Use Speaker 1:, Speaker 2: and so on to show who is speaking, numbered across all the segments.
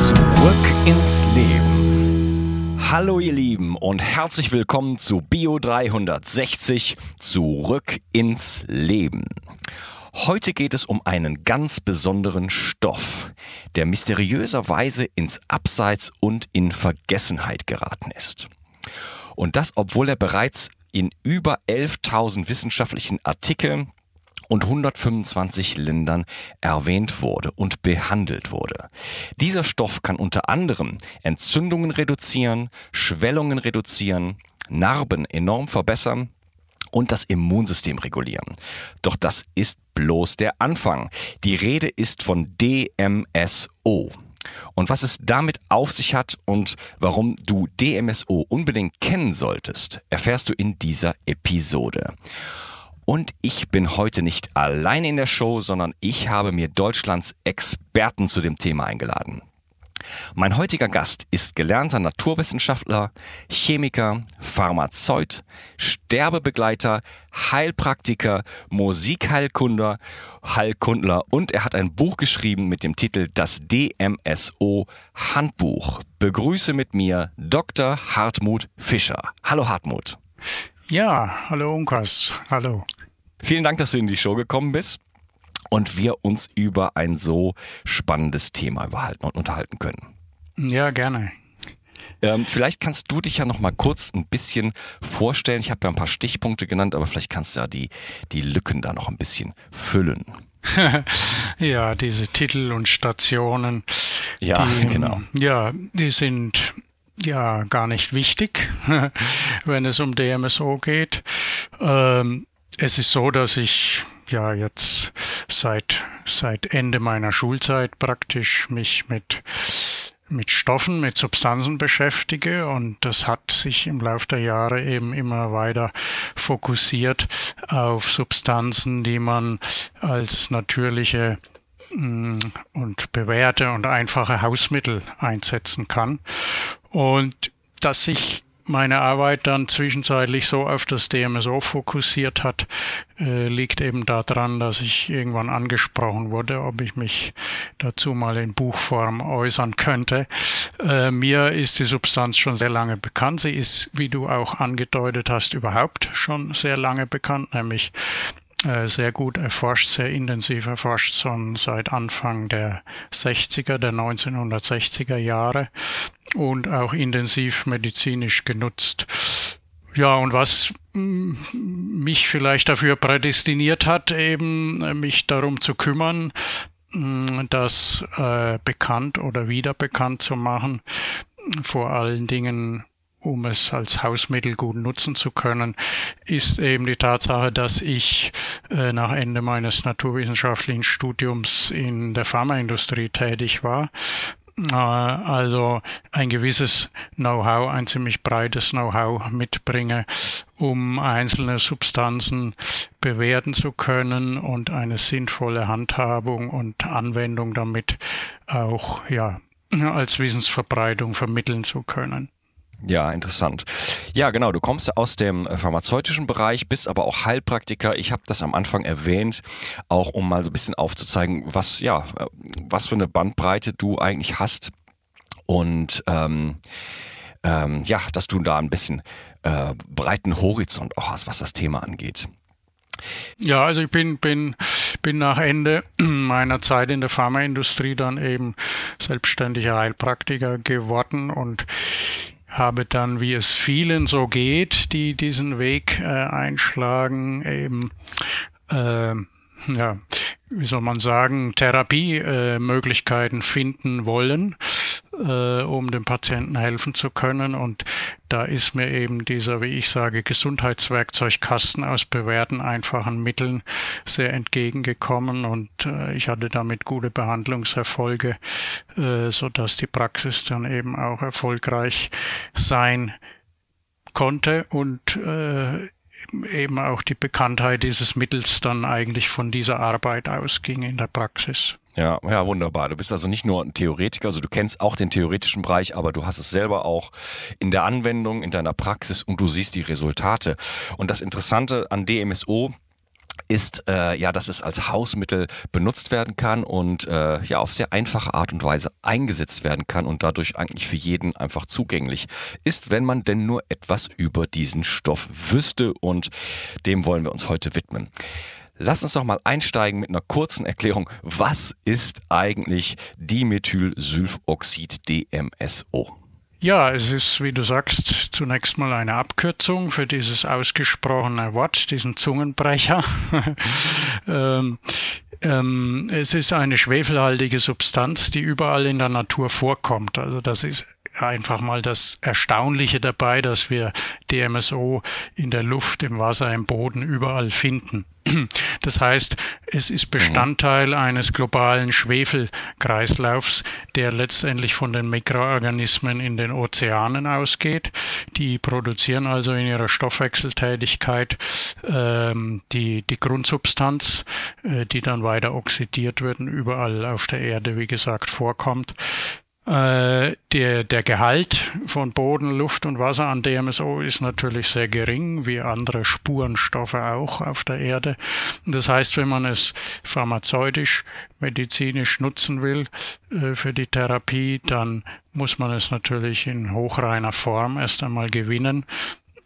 Speaker 1: Zurück ins Leben. Hallo ihr Lieben und herzlich willkommen zu Bio 360 Zurück ins Leben. Heute geht es um einen ganz besonderen Stoff, der mysteriöserweise ins Abseits und in Vergessenheit geraten ist. Und das, obwohl er bereits in über 11.000 wissenschaftlichen Artikeln und 125 Ländern erwähnt wurde und behandelt wurde. Dieser Stoff kann unter anderem Entzündungen reduzieren, Schwellungen reduzieren, Narben enorm verbessern und das Immunsystem regulieren. Doch das ist bloß der Anfang. Die Rede ist von DMSO. Und was es damit auf sich hat und warum du DMSO unbedingt kennen solltest, erfährst du in dieser Episode. Und ich bin heute nicht allein in der Show, sondern ich habe mir Deutschlands Experten zu dem Thema eingeladen. Mein heutiger Gast ist gelernter Naturwissenschaftler, Chemiker, Pharmazeut, Sterbebegleiter, Heilpraktiker, Musikheilkunder, Heilkundler und er hat ein Buch geschrieben mit dem Titel Das DMSO Handbuch. Begrüße mit mir Dr. Hartmut Fischer. Hallo Hartmut.
Speaker 2: Ja, hallo Unkas. Hallo.
Speaker 1: Vielen Dank, dass du in die Show gekommen bist und wir uns über ein so spannendes Thema überhalten und unterhalten können.
Speaker 2: Ja, gerne.
Speaker 1: Ähm, vielleicht kannst du dich ja noch mal kurz ein bisschen vorstellen. Ich habe ja ein paar Stichpunkte genannt, aber vielleicht kannst du ja die, die Lücken da noch ein bisschen füllen.
Speaker 2: ja, diese Titel und Stationen.
Speaker 1: Ja,
Speaker 2: die,
Speaker 1: genau.
Speaker 2: Ja, die sind ja gar nicht wichtig, wenn es um DMSO geht. Ähm, es ist so, dass ich ja jetzt seit, seit Ende meiner Schulzeit praktisch mich mit mit Stoffen, mit Substanzen beschäftige und das hat sich im Laufe der Jahre eben immer weiter fokussiert auf Substanzen, die man als natürliche mm, und bewährte und einfache Hausmittel einsetzen kann. Und dass sich meine Arbeit dann zwischenzeitlich so auf das DMSO fokussiert hat, äh, liegt eben daran, dass ich irgendwann angesprochen wurde, ob ich mich dazu mal in Buchform äußern könnte. Äh, mir ist die Substanz schon sehr lange bekannt. Sie ist, wie du auch angedeutet hast, überhaupt schon sehr lange bekannt, nämlich sehr gut erforscht, sehr intensiv erforscht, schon seit Anfang der 60er, der 1960er Jahre und auch intensiv medizinisch genutzt. Ja, und was mm, mich vielleicht dafür prädestiniert hat, eben äh, mich darum zu kümmern, mm, das äh, bekannt oder wieder bekannt zu machen, vor allen Dingen um es als Hausmittel gut nutzen zu können, ist eben die Tatsache, dass ich äh, nach Ende meines naturwissenschaftlichen Studiums in der Pharmaindustrie tätig war. Äh, also ein gewisses Know-how, ein ziemlich breites Know-how mitbringe, um einzelne Substanzen bewerten zu können und eine sinnvolle Handhabung und Anwendung damit auch ja, als Wissensverbreitung vermitteln zu können.
Speaker 1: Ja, interessant. Ja, genau. Du kommst aus dem äh, pharmazeutischen Bereich, bist aber auch Heilpraktiker. Ich habe das am Anfang erwähnt, auch um mal so ein bisschen aufzuzeigen, was ja, äh, was für eine Bandbreite du eigentlich hast und ähm, ähm, ja, dass du da ein bisschen äh, breiten Horizont auch hast, was das Thema angeht.
Speaker 2: Ja, also ich bin, bin, bin nach Ende meiner Zeit in der Pharmaindustrie dann eben selbstständiger Heilpraktiker geworden und habe dann, wie es vielen so geht, die diesen Weg äh, einschlagen, eben äh, ja, wie soll man sagen, Therapiemöglichkeiten äh, finden wollen äh, um dem Patienten helfen zu können. Und da ist mir eben dieser, wie ich sage, Gesundheitswerkzeugkasten aus bewährten, einfachen Mitteln sehr entgegengekommen und äh, ich hatte damit gute Behandlungserfolge, äh, sodass die Praxis dann eben auch erfolgreich sein konnte und äh, eben auch die Bekanntheit dieses Mittels dann eigentlich von dieser Arbeit ausging in der Praxis.
Speaker 1: Ja, ja, wunderbar. Du bist also nicht nur ein Theoretiker, also du kennst auch den theoretischen Bereich, aber du hast es selber auch in der Anwendung, in deiner Praxis und du siehst die Resultate. Und das Interessante an DMSO, ist äh, ja, dass es als Hausmittel benutzt werden kann und äh, ja auf sehr einfache Art und Weise eingesetzt werden kann und dadurch eigentlich für jeden einfach zugänglich ist, wenn man denn nur etwas über diesen Stoff wüsste und dem wollen wir uns heute widmen. Lass uns doch mal einsteigen mit einer kurzen Erklärung. Was ist eigentlich Dimethylsulfoxid DMSO?
Speaker 2: Ja, es ist, wie du sagst, zunächst mal eine Abkürzung für dieses ausgesprochene Wort, diesen Zungenbrecher. ähm, ähm, es ist eine schwefelhaltige Substanz, die überall in der Natur vorkommt. Also das ist einfach mal das Erstaunliche dabei, dass wir DMSO in der Luft, im Wasser, im Boden überall finden. Das heißt, es ist Bestandteil eines globalen Schwefelkreislaufs, der letztendlich von den Mikroorganismen in den Ozeanen ausgeht. Die produzieren also in ihrer Stoffwechseltätigkeit ähm, die, die Grundsubstanz, äh, die dann weiter oxidiert wird und überall auf der Erde, wie gesagt, vorkommt. Äh, der, der Gehalt von Boden, Luft und Wasser an DMSO ist natürlich sehr gering, wie andere Spurenstoffe auch auf der Erde. Das heißt, wenn man es pharmazeutisch, medizinisch nutzen will äh, für die Therapie, dann muss man es natürlich in hochreiner Form erst einmal gewinnen.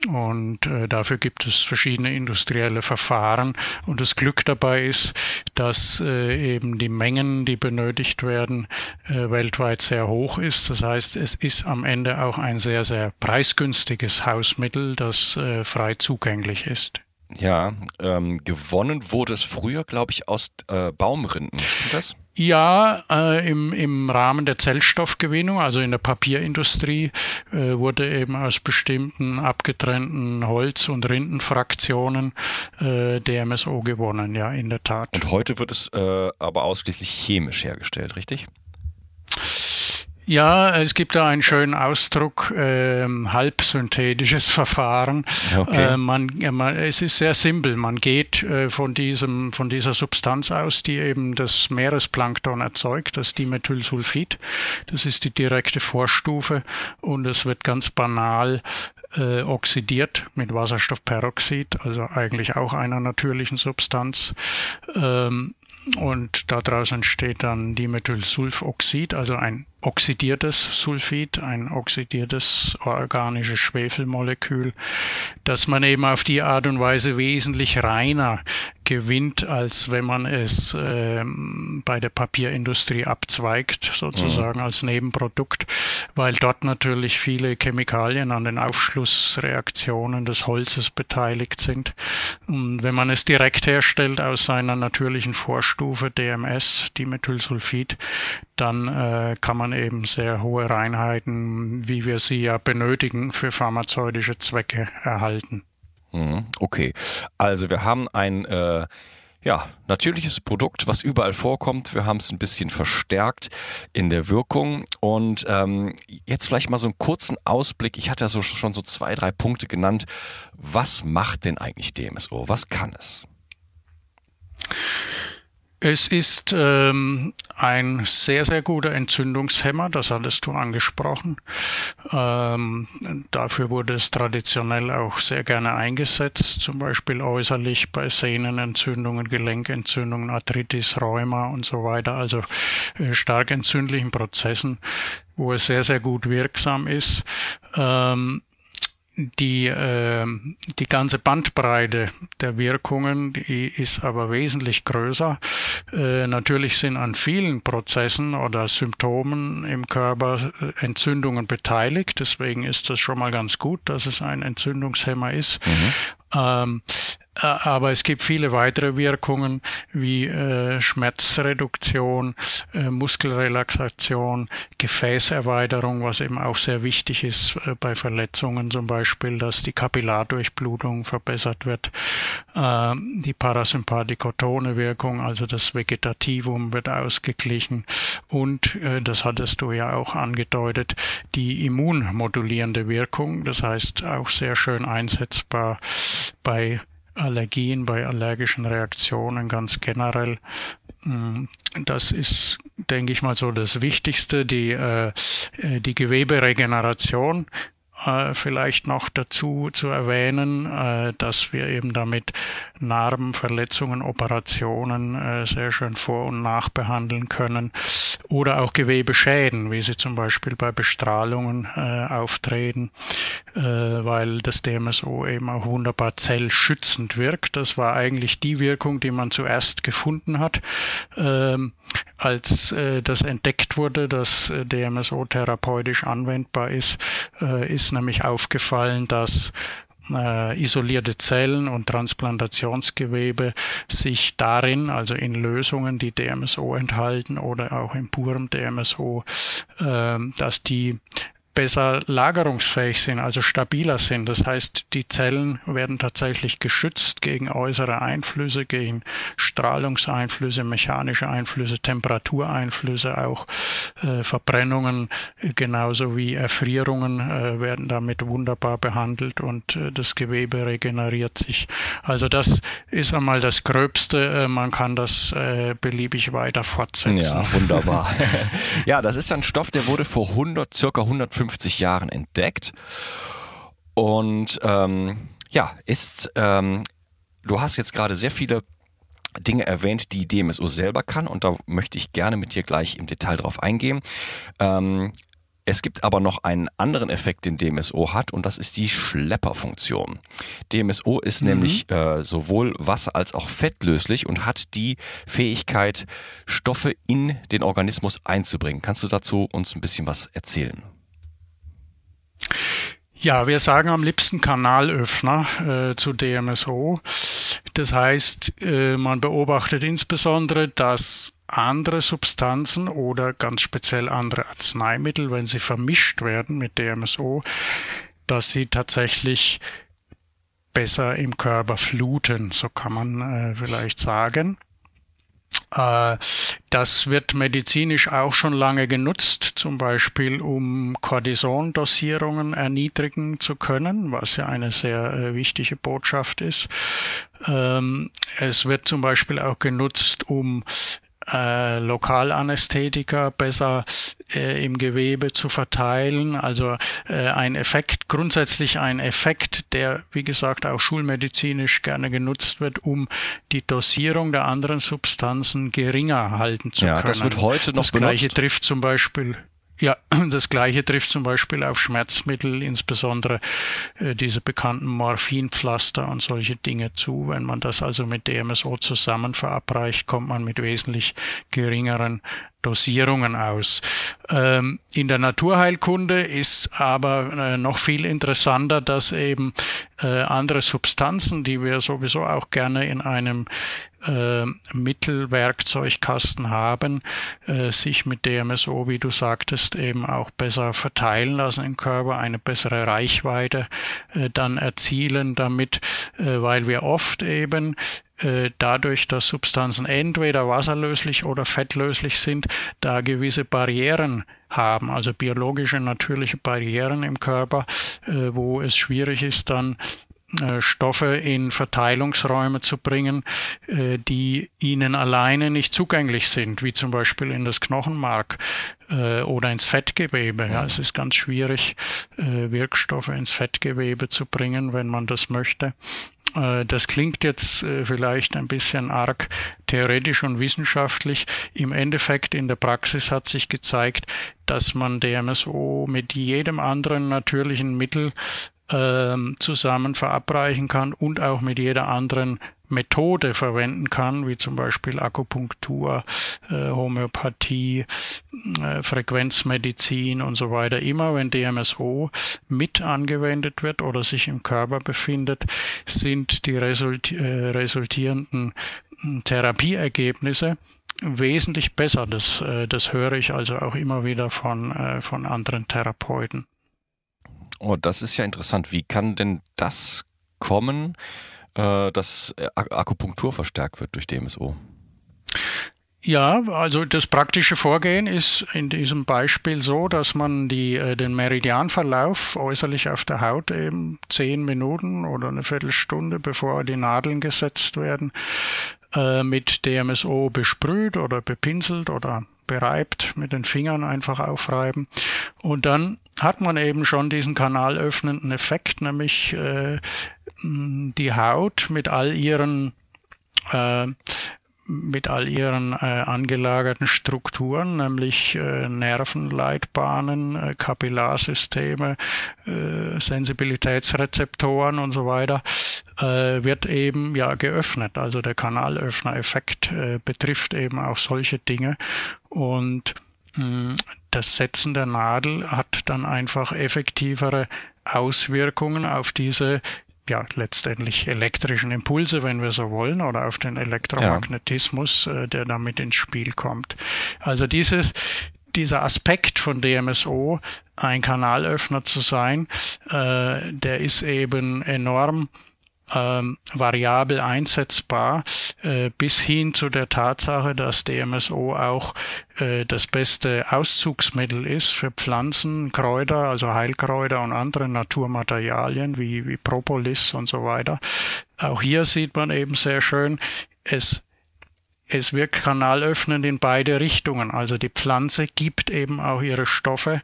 Speaker 2: Und äh, dafür gibt es verschiedene industrielle Verfahren. Und das Glück dabei ist, dass äh, eben die Mengen, die benötigt werden, äh, weltweit sehr hoch ist. Das heißt, es ist am Ende auch ein sehr, sehr preisgünstiges Hausmittel, das äh, frei zugänglich ist.
Speaker 1: Ja, ähm, gewonnen wurde es früher, glaube ich, aus äh, Baumrinden. Das?
Speaker 2: Ja, äh, im, im Rahmen der Zellstoffgewinnung, also in der Papierindustrie, äh, wurde eben aus bestimmten abgetrennten Holz- und Rindenfraktionen äh, DMSO gewonnen, ja, in der Tat.
Speaker 1: Und heute wird es äh, aber ausschließlich chemisch hergestellt, richtig?
Speaker 2: Ja, es gibt da einen schönen Ausdruck, äh, halbsynthetisches Verfahren. Okay. Äh, man, man, es ist sehr simpel. Man geht äh, von, diesem, von dieser Substanz aus, die eben das Meeresplankton erzeugt, das Dimethylsulfid. Das ist die direkte Vorstufe und es wird ganz banal äh, oxidiert mit Wasserstoffperoxid, also eigentlich auch einer natürlichen Substanz. Ähm, und daraus entsteht dann Dimethylsulfoxid, also ein oxidiertes Sulfid, ein oxidiertes organisches Schwefelmolekül, das man eben auf die Art und Weise wesentlich reiner gewinnt, als wenn man es ähm, bei der Papierindustrie abzweigt, sozusagen mhm. als Nebenprodukt, weil dort natürlich viele Chemikalien an den Aufschlussreaktionen des Holzes beteiligt sind. Und wenn man es direkt herstellt aus seiner natürlichen Vorstufe DMS, Dimethylsulfid, dann äh, kann man eben sehr hohe Reinheiten, wie wir sie ja benötigen, für pharmazeutische Zwecke erhalten.
Speaker 1: Mhm, okay, also wir haben ein äh, ja, natürliches Produkt, was überall vorkommt. Wir haben es ein bisschen verstärkt in der Wirkung. Und ähm, jetzt vielleicht mal so einen kurzen Ausblick. Ich hatte ja so, schon so zwei, drei Punkte genannt. Was macht denn eigentlich DMSO? Was kann es?
Speaker 2: Es ist ähm, ein sehr, sehr guter Entzündungshemmer, das hattest du angesprochen. Ähm, dafür wurde es traditionell auch sehr gerne eingesetzt, zum Beispiel äußerlich bei Sehnenentzündungen, Gelenkentzündungen, Arthritis, Rheuma und so weiter, also äh, stark entzündlichen Prozessen, wo es sehr, sehr gut wirksam ist. Ähm, die, äh, die ganze Bandbreite der Wirkungen die ist aber wesentlich größer. Äh, natürlich sind an vielen Prozessen oder Symptomen im Körper äh, Entzündungen beteiligt. Deswegen ist das schon mal ganz gut, dass es ein Entzündungshemmer ist. Mhm. Ähm, Äh, aber es gibt viele weitere Wirkungen wie äh, Schmerzreduktion, äh, Muskelrelaxation, Gefäßerweiterung, was eben auch sehr wichtig ist äh, bei Verletzungen zum Beispiel, dass die Kapillardurchblutung verbessert wird. Äh, die parasympathikotone Wirkung, also das Vegetativum wird ausgeglichen und, äh, das hattest du ja auch angedeutet, die immunmodulierende Wirkung, das heißt auch sehr schön einsetzbar bei Allergien, bei allergischen Reaktionen ganz generell. Mm, das ist, denke ich mal, so das Wichtigste, die, äh, äh die Geweberegeneration vielleicht noch dazu zu erwähnen, äh, dass wir eben damit Narben, Verletzungen, Operationen äh, sehr schön vor- und nachbehandeln können oder auch Gewebeschäden, wie sie zum Beispiel bei Bestrahlungen äh, auftreten, äh, weil das DMSO eben auch wunderbar zellschützend wirkt. Das war eigentlich die Wirkung, die man zuerst gefunden hat, ähm, als äh, das entdeckt wurde, dass DMSO therapeutisch anwendbar ist, ist nämlich aufgefallen, dass äh, isolierte Zellen und Transplantationsgewebe sich darin, also in Lösungen, die DMSO enthalten oder auch im purem DMSO, äh, dass die besser lagerungsfähig sind, also stabiler sind. Das heißt, die Zellen werden tatsächlich geschützt gegen äußere Einflüsse, gegen Strahlungseinflüsse, mechanische Einflüsse, Temperatureinflüsse, auch äh, Verbrennungen genauso wie Erfrierungen äh, werden damit wunderbar behandelt und äh, das Gewebe regeneriert sich. Also das ist einmal das Gröbste. Äh, man kann das äh, beliebig weiter fortsetzen.
Speaker 1: Ja, wunderbar. ja, das ist ein Stoff, der wurde vor 100, circa 150 50 Jahren entdeckt. Und ähm, ja, ist, ähm, du hast jetzt gerade sehr viele Dinge erwähnt, die DMSO selber kann und da möchte ich gerne mit dir gleich im Detail drauf eingehen. Ähm, es gibt aber noch einen anderen Effekt, den DMSO hat, und das ist die Schlepperfunktion. DMSO ist mhm. nämlich äh, sowohl wasser- als auch fettlöslich und hat die Fähigkeit, Stoffe in den Organismus einzubringen. Kannst du dazu uns ein bisschen was erzählen?
Speaker 2: Ja, wir sagen am liebsten Kanalöffner äh, zu DMSO. Das heißt, äh, man beobachtet insbesondere, dass andere Substanzen oder ganz speziell andere Arzneimittel, wenn sie vermischt werden mit DMSO, dass sie tatsächlich besser im Körper fluten, so kann man äh, vielleicht sagen. Äh, das wird medizinisch auch schon lange genutzt, zum Beispiel um Cortisondosierungen erniedrigen zu können, was ja eine sehr äh, wichtige Botschaft ist. Ähm, es wird zum Beispiel auch genutzt, um äh, Lokalanästhetika besser äh, im Gewebe zu verteilen. Also äh, ein Effekt, grundsätzlich ein Effekt, der, wie gesagt, auch schulmedizinisch gerne genutzt wird, um die Dosierung der anderen Substanzen geringer halten zu ja, können.
Speaker 1: Das wird heute noch
Speaker 2: das
Speaker 1: benutzt.
Speaker 2: Gleiche trifft zum Beispiel ja, das gleiche trifft zum Beispiel auf Schmerzmittel, insbesondere äh, diese bekannten Morphinpflaster und solche Dinge zu. Wenn man das also mit DMSO zusammen verabreicht, kommt man mit wesentlich geringeren Dosierungen aus. Ähm, in der Naturheilkunde ist aber äh, noch viel interessanter, dass eben äh, andere Substanzen, die wir sowieso auch gerne in einem äh, Mittelwerkzeugkasten haben, äh, sich mit DMSO, wie du sagtest, eben auch besser verteilen lassen im Körper, eine bessere Reichweite äh, dann erzielen damit, äh, weil wir oft eben dadurch, dass Substanzen entweder wasserlöslich oder fettlöslich sind, da gewisse Barrieren haben, also biologische, natürliche Barrieren im Körper, äh, wo es schwierig ist, dann äh, Stoffe in Verteilungsräume zu bringen, die ihnen alleine nicht zugänglich sind, wie zum Beispiel in das Knochenmark oder ins Fettgewebe. Ja, es ist ganz schwierig, Wirkstoffe ins Fettgewebe zu bringen, wenn man das möchte. Äh, das klingt jetzt äh, vielleicht ein bisschen arg theoretisch und wissenschaftlich. Im Endeffekt in der Praxis hat sich gezeigt, dass man DMSO mit jedem anderen natürlichen Mittel ähm, zusammen verabreichen kann und auch mit jeder anderen Methode verwenden kann, wie zum Beispiel Akupunktur, äh, Homöopathie, äh, Frequenzmedizin und so weiter. Immer wenn DMSO mit angewendet wird oder sich im Körper befindet, sind die resulti äh, resultierenden hm, Therapieergebnisse wesentlich besser. Das, äh, das höre ich also auch immer wieder von, äh, von anderen Therapeuten.
Speaker 1: Oh, das ist ja interessant. Wie kann denn das kommen, dass Akupunktur verstärkt wird durch DMSO?
Speaker 2: Ja, also das praktische Vorgehen ist in diesem Beispiel so, dass man die, den Meridianverlauf äußerlich auf der Haut eben zehn Minuten oder eine Viertelstunde, bevor die Nadeln gesetzt werden, mit DMSO besprüht oder bepinselt oder bereibt, mit den Fingern einfach aufreiben. Und dann hat man eben schon diesen kanalöffnenden Effekt, nämlich äh, die Haut mit all ihren äh, mit all ihren äh, angelagerten Strukturen, nämlich äh, Nervenleitbahnen, äh, Kapillarsysteme, äh, Sensibilitätsrezeptoren und so weiter, äh, wird eben ja geöffnet. Also der Kanalöffner-Effekt äh, betrifft eben auch solche Dinge und mh, hm, das Setzen der Nadel hat dann einfach effektivere Auswirkungen auf diese ja, letztendlich elektrischen Impulse, wenn wir so wollen, oder auf den Elektromagnetismus, ja. äh, der damit ins Spiel kommt. Also dieses, dieser Aspekt von DMSO, ein Kanalöffner zu sein, äh, der ist eben enorm ähm, variabel einsetzbar, äh, bis hin zu der Tatsache, dass DMSO auch äh, das beste Auszugsmittel ist für Pflanzen, Kräuter, also Heilkräuter und andere Naturmaterialien wie, wie Propolis und so weiter. Auch hier sieht man eben sehr schön, es es wirkt kanalöffnend in beide Richtungen. Also die Pflanze gibt eben auch ihre Stoffe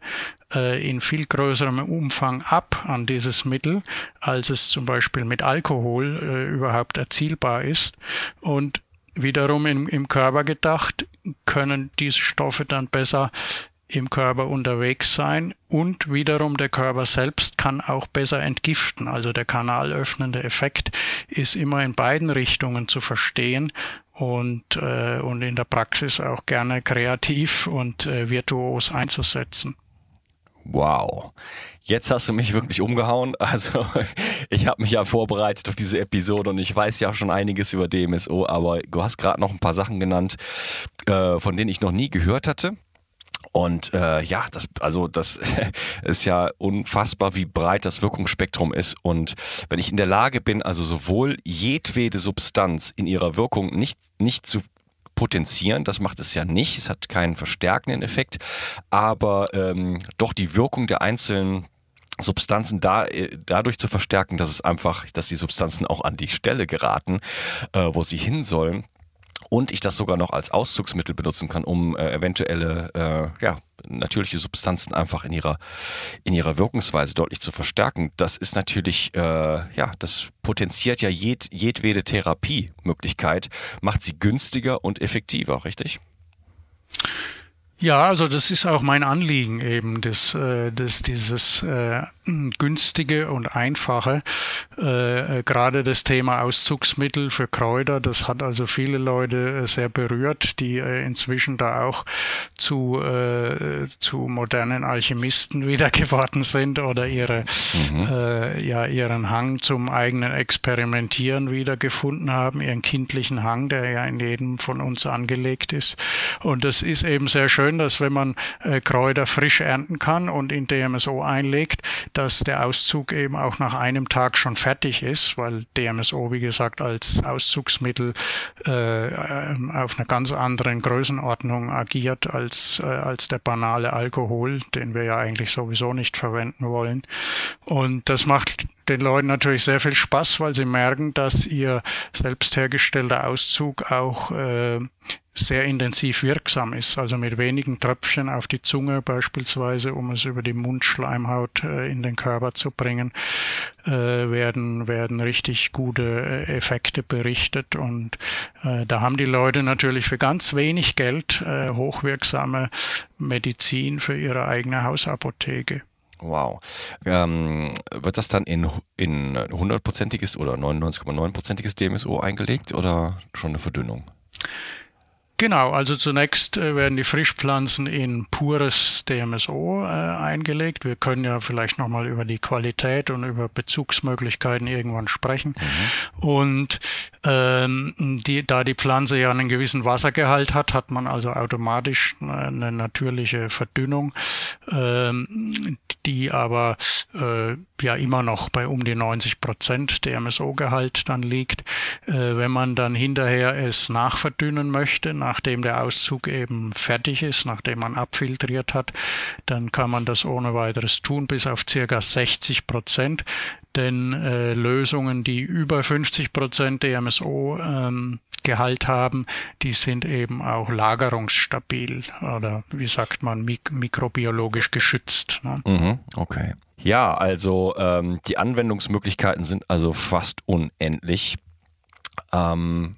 Speaker 2: äh, in viel größerem Umfang ab an dieses Mittel, als es zum Beispiel mit Alkohol äh, überhaupt erzielbar ist. Und wiederum im, im Körper gedacht, können diese Stoffe dann besser im Körper unterwegs sein und wiederum der Körper selbst kann auch besser entgiften. Also der kanalöffnende Effekt ist immer in beiden Richtungen zu verstehen und, äh, und in der Praxis auch gerne kreativ und äh, virtuos einzusetzen.
Speaker 1: Wow. Jetzt hast du mich wirklich umgehauen. Also ich habe mich ja vorbereitet auf diese Episode und ich weiß ja schon einiges über DMSO, aber du hast gerade noch ein paar Sachen genannt, äh, von denen ich noch nie gehört hatte. Und äh, ja, das, also das ist ja unfassbar, wie breit das Wirkungsspektrum ist. Und wenn ich in der Lage bin, also sowohl jedwede Substanz in ihrer Wirkung nicht, nicht zu potenzieren. Das macht es ja nicht. Es hat keinen verstärkenden Effekt, aber ähm, doch die Wirkung der einzelnen Substanzen da, äh, dadurch zu verstärken, dass es einfach, dass die Substanzen auch an die Stelle geraten, äh, wo sie hin sollen und ich das sogar noch als Auszugsmittel benutzen kann, um äh, eventuelle äh, ja, natürliche Substanzen einfach in ihrer, in ihrer Wirkungsweise deutlich zu verstärken. Das ist natürlich, äh, ja, das potenziert ja jed, jedwede Therapiemöglichkeit, macht sie günstiger und effektiver, richtig?
Speaker 2: Ja, also das ist auch mein Anliegen eben, das, äh, das dieses äh, günstige und einfache, äh, äh, gerade das Thema Auszugsmittel für Kräuter, das hat also viele Leute äh, sehr berührt, die äh, inzwischen da auch zu, äh, zu modernen Alchemisten wieder geworden sind oder ihre, mhm. äh, ja, ihren Hang zum eigenen Experimentieren wieder gefunden haben, ihren kindlichen Hang, der ja in jedem von uns angelegt ist. Und das ist eben sehr schön, schön, dass wenn man äh, Kräuter frisch ernten kann und in DMSO einlegt, dass der Auszug eben auch nach einem Tag schon fertig ist, weil DMSO, wie gesagt, als Auszugsmittel äh, ähm, auf einer ganz anderen Größenordnung agiert als, äh, als der banale Alkohol, den wir ja eigentlich sowieso nicht verwenden wollen. Und das macht den Leuten natürlich sehr viel Spaß, weil sie merken, dass ihr selbst hergestellter Auszug auch äh, sehr intensiv wirksam ist, also mit wenigen Tröpfchen auf die Zunge beispielsweise, um es über die Mundschleimhaut äh, in den Körper zu bringen, äh, werden, werden richtig gute äh, Effekte berichtet. Und da haben die Leute natürlich für ganz wenig Geld hochwirksame Medizin für ihre eigene Hausapotheke.
Speaker 1: Wow. Ähm, wird das dann in, in 100%iges oder 99,9%iges DMSO eingelegt oder schon eine Verdünnung?
Speaker 2: Genau, also zunächst äh, werden die Frischpflanzen in pures DMSO äh, eingelegt. Wir können ja vielleicht nochmal über die Qualität und über Bezugsmöglichkeiten irgendwann sprechen. Mhm. Und ähm, die, da die Pflanze ja einen gewissen Wassergehalt hat, hat man also automatisch eine natürliche Verdünnung, ähm, die aber äh, ja immer noch bei um die 90 Prozent DMSO-Gehalt dann liegt. Äh, wenn man dann hinterher es nachverdünnen möchte, nachdem der Auszug eben fertig ist, nachdem man abfiltriert hat, dann kann man das ohne weiteres tun, bis auf circa 60 Prozent. Denn äh, Lösungen, die über 50 Prozent DMSO ähm, Gehalt haben, die sind eben auch lagerungsstabil oder wie sagt man, mik mikrobiologisch geschützt.
Speaker 1: Ne? Mhm, okay. Ja, also ähm, die Anwendungsmöglichkeiten sind also fast unendlich. Ähm,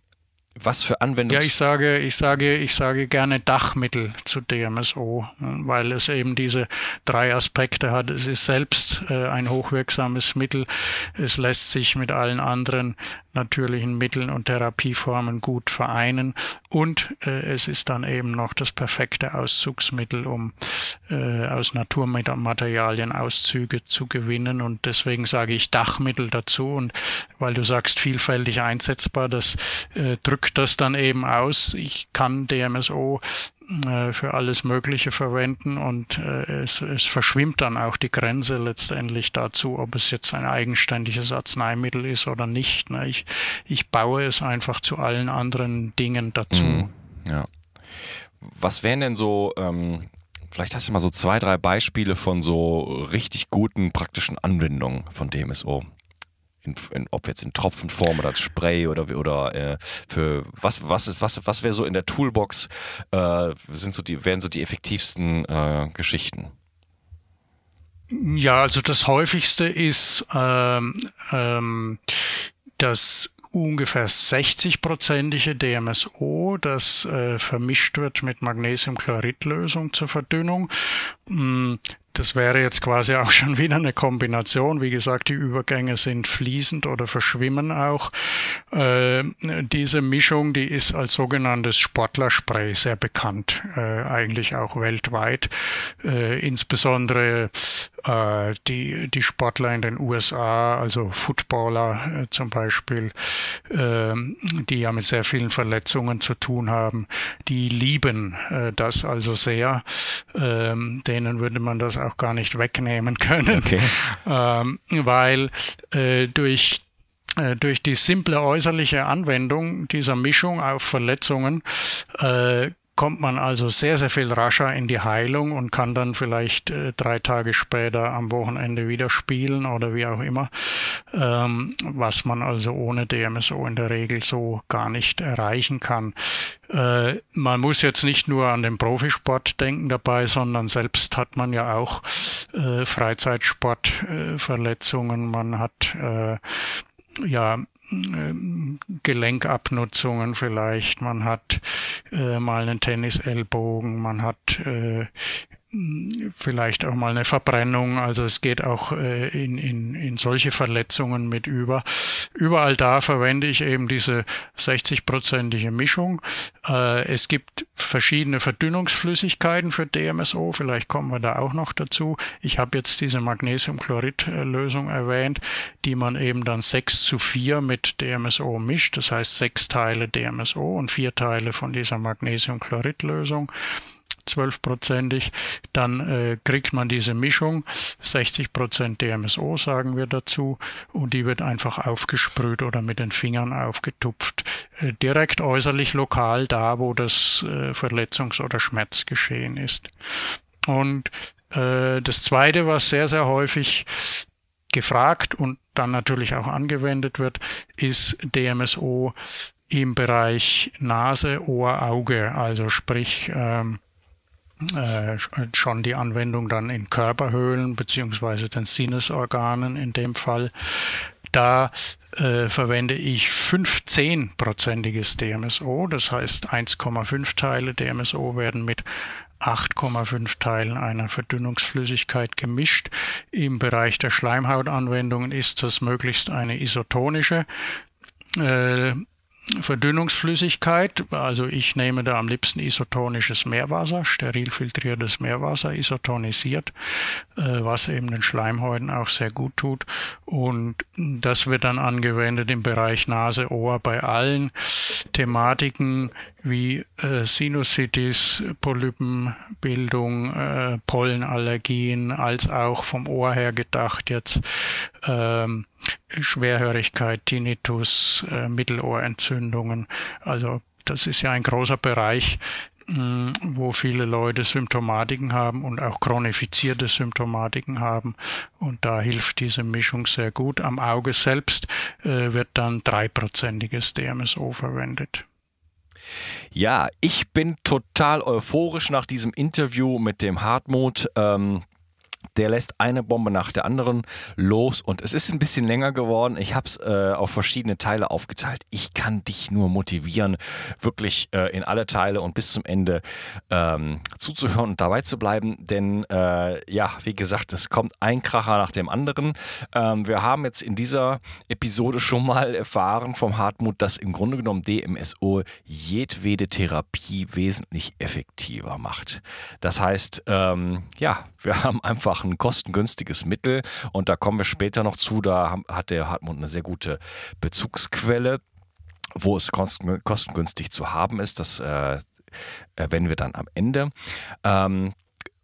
Speaker 1: was für Anwendungen?
Speaker 2: Ja, ich sage, ich sage, ich sage gerne Dachmittel zu DMSO, weil es eben diese drei Aspekte hat. Es ist selbst äh, ein hochwirksames Mittel. Es lässt sich mit allen anderen natürlichen Mitteln und Therapieformen gut vereinen. Und äh, es ist dann eben noch das perfekte Auszugsmittel, um äh, aus Naturmaterialien Auszüge zu gewinnen. Und deswegen sage ich Dachmittel dazu. Und weil du sagst vielfältig einsetzbar, das äh, drückt das dann eben aus. Ich kann DMSO äh, für alles Mögliche verwenden und äh, es, es verschwimmt dann auch die Grenze letztendlich dazu, ob es jetzt ein eigenständiges Arzneimittel ist oder nicht. Ne? Ich, ich baue es einfach zu allen anderen Dingen dazu. Mhm,
Speaker 1: ja. Was wären denn so, ähm, vielleicht hast du mal so zwei, drei Beispiele von so richtig guten praktischen Anwendungen von DMSO? In, in, ob jetzt in Tropfenform oder als Spray oder oder äh, für was was ist was was wäre so in der Toolbox äh, sind so die wären so die effektivsten äh, Geschichten.
Speaker 2: Ja, also das häufigste ist ähm, ähm, das ungefähr 60-prozentige DMSO, das äh, vermischt wird mit Magnesiumchloridlösung zur Verdünnung. Das wäre jetzt quasi auch schon wieder eine Kombination. Wie gesagt, die Übergänge sind fließend oder verschwimmen auch. Äh, diese Mischung, die ist als sogenanntes Sportlerspray sehr bekannt, äh, eigentlich auch weltweit. Äh, insbesondere äh, die, die Sportler in den USA, also Footballer äh, zum Beispiel, äh, die ja mit sehr vielen Verletzungen zu tun haben, die lieben das also sehr. Ähm, denen würde man das auch gar nicht wegnehmen können, okay. ähm, weil äh, durch äh, durch die simple äußerliche Anwendung dieser Mischung auf Verletzungen äh, kommt man also sehr, sehr viel rascher in die Heilung und kann dann vielleicht äh, drei Tage später am Wochenende wieder spielen oder wie auch immer, ähm, was man also ohne DMSO in der Regel so gar nicht erreichen kann. Äh, man muss jetzt nicht nur an den Profisport denken dabei, sondern selbst hat man ja auch äh, Freizeitsportverletzungen, man hat äh, ja Gelenkabnutzungen vielleicht, man hat äh, mal einen Tennisellbogen, man hat äh, vielleicht auch mal eine Verbrennung. Also es geht auch äh, in, in, in solche Verletzungen mit über. Überall da verwende ich eben diese 60-prozentige Mischung. Äh, es gibt verschiedene Verdünnungsflüssigkeiten für DMSO. Vielleicht kommen wir da auch noch dazu. Ich habe jetzt diese Magnesiumchlorid-Lösung erwähnt, die man eben dann 6 zu 4 mit DMSO mischt. Das heißt sechs Teile DMSO und vier Teile von dieser Magnesiumchlorid-Lösung zwölfprozentig, dann äh, kriegt man diese Mischung, 60 Prozent DMSO sagen wir dazu, und die wird einfach aufgesprüht oder mit den Fingern aufgetupft, äh, direkt äußerlich lokal da, wo das äh, Verletzungs- oder Schmerzgeschehen ist. Und äh, das Zweite, was sehr, sehr häufig gefragt und dann natürlich auch angewendet wird, ist DMSO im Bereich Nase, Ohr, Auge, also sprich ähm, äh, schon die Anwendung dann in Körperhöhlen beziehungsweise den Sinnesorganen in dem Fall. Da äh, verwende ich 15-prozentiges DMSO, das heißt 1,5 Teile DMSO werden mit 8,5 Teilen einer Verdünnungsflüssigkeit gemischt. Im Bereich der Schleimhautanwendungen ist das möglichst eine isotonische äh, Verdünnungsflüssigkeit, also ich nehme da am liebsten isotonisches Meerwasser, steril filtriertes Meerwasser, isotonisiert, äh, was eben den Schleimhäuten auch sehr gut tut. Und das wird dann angewendet im Bereich Nase, Ohr bei allen Thematiken wie äh, Sinusitis, Polypenbildung, äh, Pollenallergien, als auch vom Ohr her gedacht jetzt ähm, Schwerhörigkeit, Tinnitus, äh, Mittelohrentzündungen. Also das ist ja ein großer Bereich, mh, wo viele Leute Symptomatiken haben und auch chronifizierte Symptomatiken haben. Und da hilft diese Mischung sehr gut. Am Auge selbst äh, wird dann dreiprozentiges DMSO verwendet.
Speaker 1: Ja, ich bin total euphorisch nach diesem Interview mit dem Hartmut. Ähm der lässt eine Bombe nach der anderen los und es ist ein bisschen länger geworden. Ich habe es äh, auf verschiedene Teile aufgeteilt. Ich kann dich nur motivieren, wirklich äh, in alle Teile und bis zum Ende ähm, zuzuhören und dabei zu bleiben. Denn äh, ja, wie gesagt, es kommt ein Kracher nach dem anderen. Ähm, wir haben jetzt in dieser Episode schon mal erfahren vom Hartmut, dass im Grunde genommen DMSO jedwede Therapie wesentlich effektiver macht. Das heißt, ähm, ja, wir haben einfach ein kostengünstiges Mittel und da kommen wir später noch zu. Da hat der Hartmut eine sehr gute Bezugsquelle, wo es kostengünstig zu haben ist. Das äh, erwähnen wir dann am Ende. Ähm,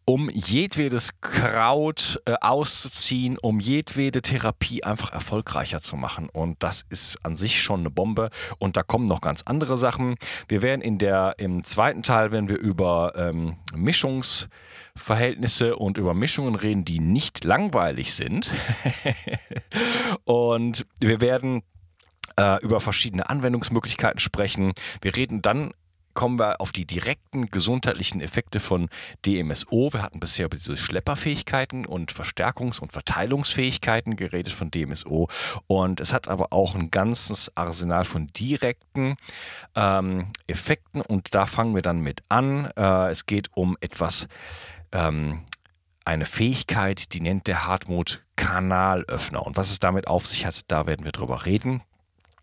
Speaker 1: um jedwedes Kraut äh, auszuziehen, um jedwede Therapie einfach erfolgreicher zu machen. Und das ist an sich schon eine Bombe. Und da kommen noch ganz andere Sachen. Wir werden in der, im zweiten Teil, wenn wir über ähm, Mischungsverhältnisse und über Mischungen reden, die nicht langweilig sind. und wir werden äh, über verschiedene Anwendungsmöglichkeiten sprechen. Wir reden dann kommen wir auf die direkten gesundheitlichen Effekte von DMSO. Wir hatten bisher über diese Schlepperfähigkeiten und Verstärkungs- und Verteilungsfähigkeiten geredet von DMSO. Und es hat aber auch ein ganzes Arsenal von direkten ähm, Effekten. Und da fangen wir dann mit an. Äh, es geht um etwas, ähm, eine Fähigkeit, die nennt der Hartmut Kanalöffner. Und was es damit auf sich hat, da werden wir drüber reden.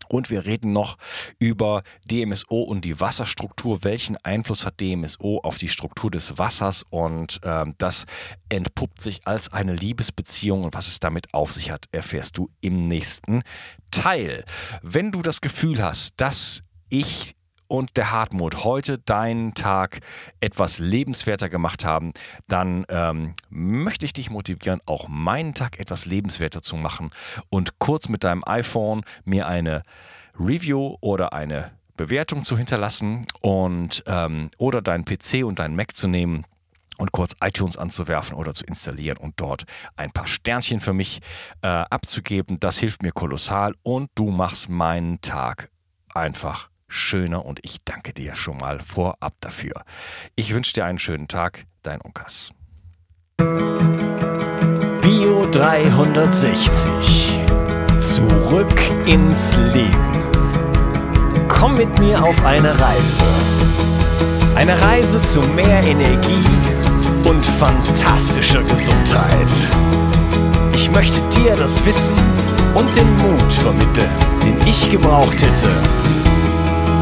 Speaker 1: Und wir reden noch über DMSO und die Wasserstruktur. Welchen Einfluss hat DMSO auf die Struktur des Wassers? Und ähm, das entpuppt sich als eine Liebesbeziehung. Und was es damit auf sich hat, erfährst du im nächsten Teil. Wenn du das Gefühl hast, dass ich und der Hartmut heute deinen Tag etwas lebenswerter gemacht haben, dann ähm, möchte ich dich motivieren, auch meinen Tag etwas lebenswerter zu machen und kurz mit deinem iPhone mir eine Review oder eine Bewertung zu hinterlassen und ähm, oder deinen PC und deinen Mac zu nehmen und kurz iTunes anzuwerfen oder zu installieren und dort ein paar Sternchen für mich äh, abzugeben. Das hilft mir kolossal und du machst meinen Tag einfach schöner und ich danke dir schon mal vorab dafür. Ich wünsche dir einen schönen Tag, dein Unkas.
Speaker 3: Bio 360. Zurück ins Leben. Komm mit mir auf eine Reise. Eine Reise zu mehr Energie und fantastischer Gesundheit. Ich möchte dir das Wissen und den Mut vermitteln, den ich gebraucht hätte,